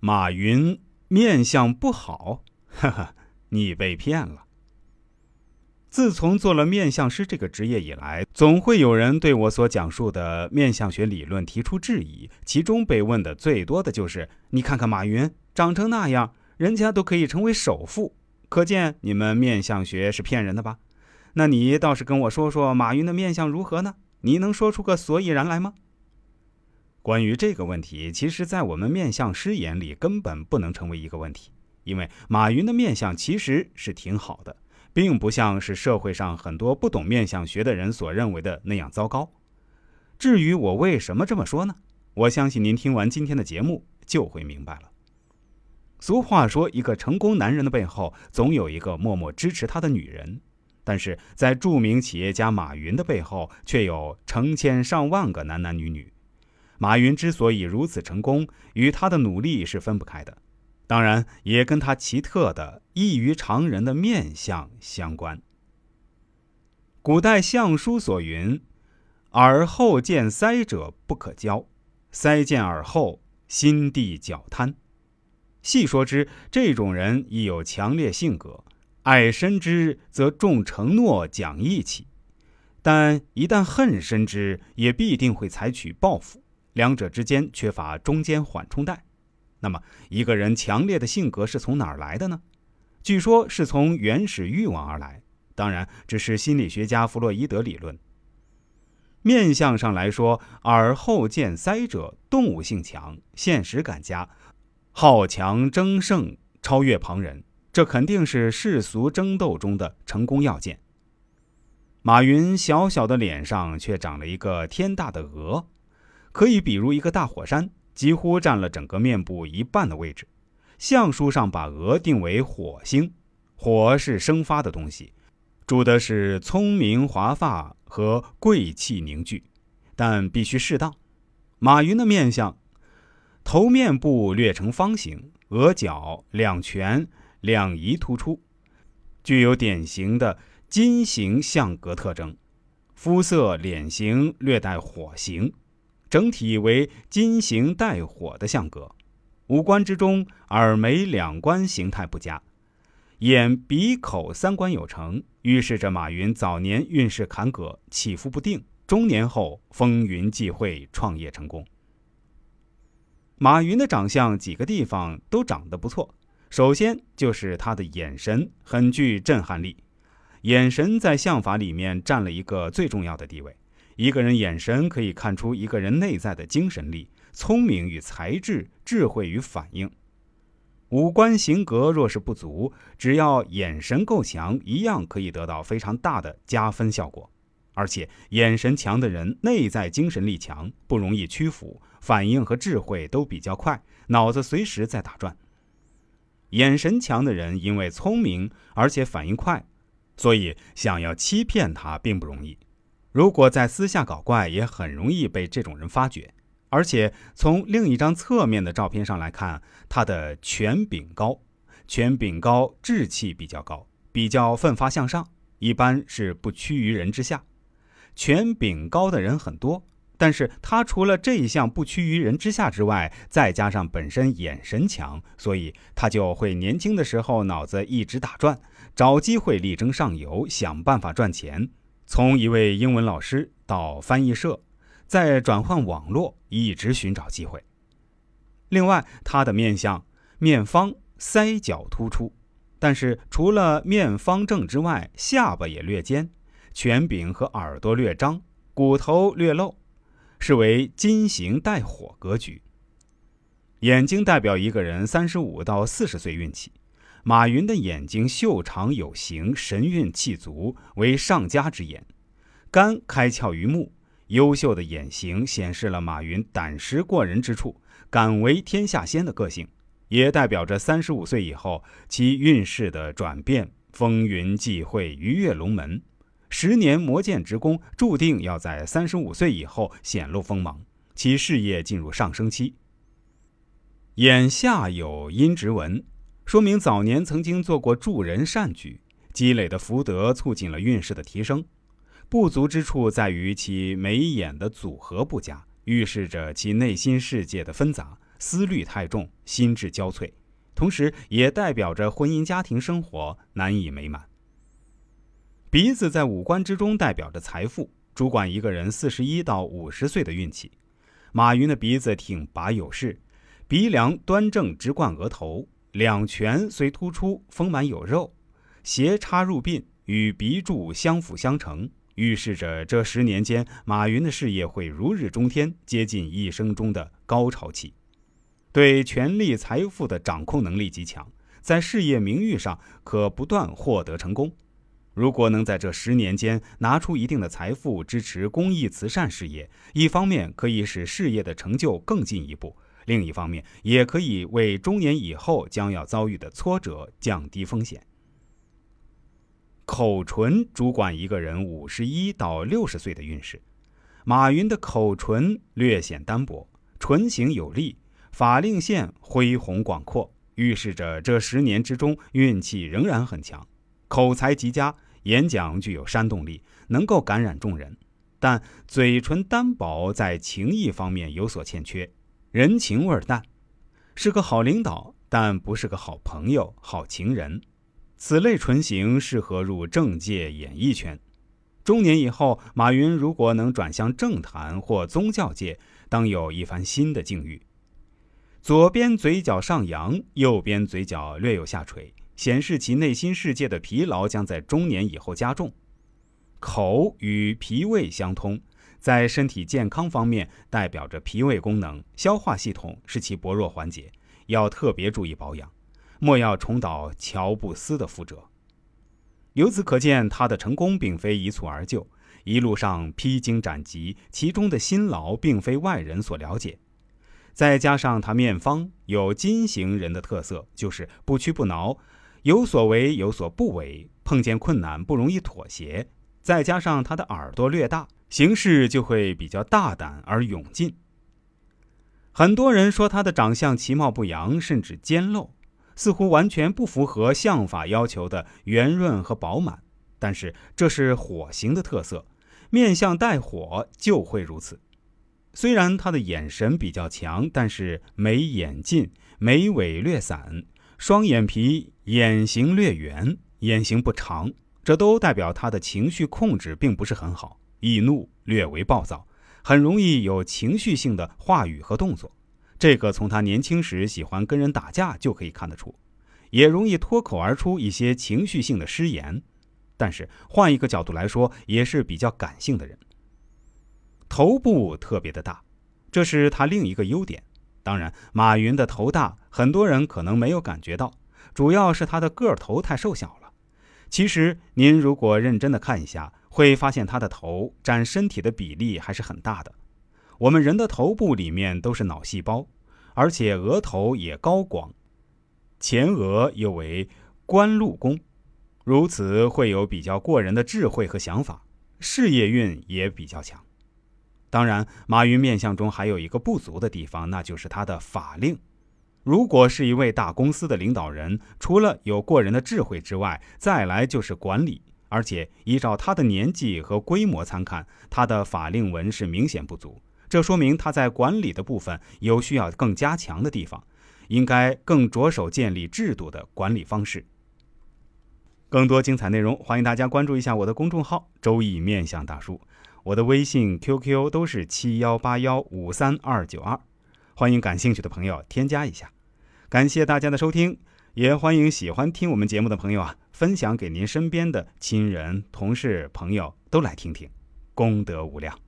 马云面相不好，哈哈，你被骗了。自从做了面相师这个职业以来，总会有人对我所讲述的面相学理论提出质疑。其中被问的最多的就是：“你看看马云长成那样，人家都可以成为首富，可见你们面相学是骗人的吧？”那你倒是跟我说说马云的面相如何呢？你能说出个所以然来吗？关于这个问题，其实，在我们面相师眼里，根本不能成为一个问题，因为马云的面相其实是挺好的。并不像是社会上很多不懂面相学的人所认为的那样糟糕。至于我为什么这么说呢？我相信您听完今天的节目就会明白了。俗话说，一个成功男人的背后总有一个默默支持他的女人，但是在著名企业家马云的背后却有成千上万个男男女女。马云之所以如此成功，与他的努力是分不开的。当然，也跟他奇特的异于常人的面相相关。古代相书所云：“耳后见腮者不可交，腮见耳后，心地较贪。”细说之，这种人亦有强烈性格，爱深之则重承诺讲义气，但一旦恨深之，也必定会采取报复，两者之间缺乏中间缓冲带。那么，一个人强烈的性格是从哪儿来的呢？据说是从原始欲望而来。当然，这是心理学家弗洛伊德理论。面相上来说，耳后见腮者，动物性强，现实感佳，好强争胜，超越旁人。这肯定是世俗争斗中的成功要件。马云小小的脸上却长了一个天大的额，可以比如一个大火山。几乎占了整个面部一半的位置。相书上把鹅定为火星，火是生发的东西，主的是聪明华发和贵气凝聚，但必须适当。马云的面相，头面部略呈方形，额角两颧两仪突出，具有典型的金型相格特征，肤色脸型略带火型。整体为金型带火的相格，五官之中耳眉两关形态不佳，眼鼻口三关有成，预示着马云早年运势坎坷，起伏不定；中年后风云际会，创业成功。马云的长相几个地方都长得不错，首先就是他的眼神很具震撼力，眼神在相法里面占了一个最重要的地位。一个人眼神可以看出一个人内在的精神力、聪明与才智、智慧与反应。五官形格若是不足，只要眼神够强，一样可以得到非常大的加分效果。而且眼神强的人，内在精神力强，不容易屈服，反应和智慧都比较快，脑子随时在打转。眼神强的人因为聪明而且反应快，所以想要欺骗他并不容易。如果在私下搞怪，也很容易被这种人发觉。而且从另一张侧面的照片上来看，他的权柄高，权柄高，志气比较高，比较奋发向上，一般是不屈于人之下。权柄高的人很多，但是他除了这一项不屈于人之下之外，再加上本身眼神强，所以他就会年轻的时候脑子一直打转，找机会力争上游，想办法赚钱。从一位英文老师到翻译社，再转换网络，一直寻找机会。另外，他的面相面方，腮角突出，但是除了面方正之外，下巴也略尖，颧柄和耳朵略张，骨头略露，是为金型带火格局。眼睛代表一个人三十五到四十岁运气。马云的眼睛秀长有形，神韵气足，为上佳之眼。肝开窍于目，优秀的眼型显示了马云胆识过人之处，敢为天下先的个性，也代表着三十五岁以后其运势的转变，风云际会，鱼跃龙门。十年磨剑之功，注定要在三十五岁以后显露锋芒，其事业进入上升期。眼下有阴直纹。说明早年曾经做过助人善举，积累的福德促进了运势的提升。不足之处在于其眉眼的组合不佳，预示着其内心世界的纷杂，思虑太重，心智焦悴，同时也代表着婚姻家庭生活难以美满。鼻子在五官之中代表着财富，主管一个人四十一到五十岁的运气。马云的鼻子挺拔有势，鼻梁端正直贯额头，两颧虽突出，丰满有肉，斜插入鬓，与鼻柱相辅相成。预示着这十年间，马云的事业会如日中天，接近一生中的高潮期。对权力、财富的掌控能力极强，在事业名誉上可不断获得成功。如果能在这十年间拿出一定的财富支持公益慈善事业，一方面可以使事业的成就更进一步，另一方面也可以为中年以后将要遭遇的挫折降低风险。口唇主管一个人五十一到六十岁的运势，马云的口唇略显单薄，唇形有力，法令线恢宏广阔，预示着这十年之中运气仍然很强，口才极佳，演讲具有煽动力，能够感染众人。但嘴唇单薄，在情义方面有所欠缺，人情味淡，是个好领导，但不是个好朋友、好情人。此类唇形适合入政界、演艺圈。中年以后，马云如果能转向政坛或宗教界，当有一番新的境遇。左边嘴角上扬，右边嘴角略有下垂，显示其内心世界的疲劳将在中年以后加重。口与脾胃相通，在身体健康方面代表着脾胃功能、消化系统是其薄弱环节，要特别注意保养。莫要重蹈乔布斯的覆辙。由此可见，他的成功并非一蹴而就，一路上披荆斩棘，其中的辛劳并非外人所了解。再加上他面方有金型人的特色，就是不屈不挠，有所为有所不为，碰见困难不容易妥协。再加上他的耳朵略大，行事就会比较大胆而勇进。很多人说他的长相其貌不扬，甚至尖陋。似乎完全不符合相法要求的圆润和饱满，但是这是火型的特色，面相带火就会如此。虽然他的眼神比较强，但是眉眼近，眉尾略散，双眼皮，眼型略圆，眼型不长，这都代表他的情绪控制并不是很好，易怒，略为暴躁，很容易有情绪性的话语和动作。这个从他年轻时喜欢跟人打架就可以看得出，也容易脱口而出一些情绪性的失言。但是换一个角度来说，也是比较感性的人。头部特别的大，这是他另一个优点。当然，马云的头大，很多人可能没有感觉到，主要是他的个头太瘦小了。其实您如果认真的看一下，会发现他的头占身体的比例还是很大的。我们人的头部里面都是脑细胞，而且额头也高广，前额又为官禄宫，如此会有比较过人的智慧和想法，事业运也比较强。当然，马云面相中还有一个不足的地方，那就是他的法令。如果是一位大公司的领导人，除了有过人的智慧之外，再来就是管理，而且依照他的年纪和规模参看，他的法令纹是明显不足。这说明他在管理的部分有需要更加强的地方，应该更着手建立制度的管理方式。更多精彩内容，欢迎大家关注一下我的公众号“周易面相大叔”，我的微信、QQ 都是七幺八幺五三二九二，欢迎感兴趣的朋友添加一下。感谢大家的收听，也欢迎喜欢听我们节目的朋友啊，分享给您身边的亲人、同事、朋友都来听听，功德无量。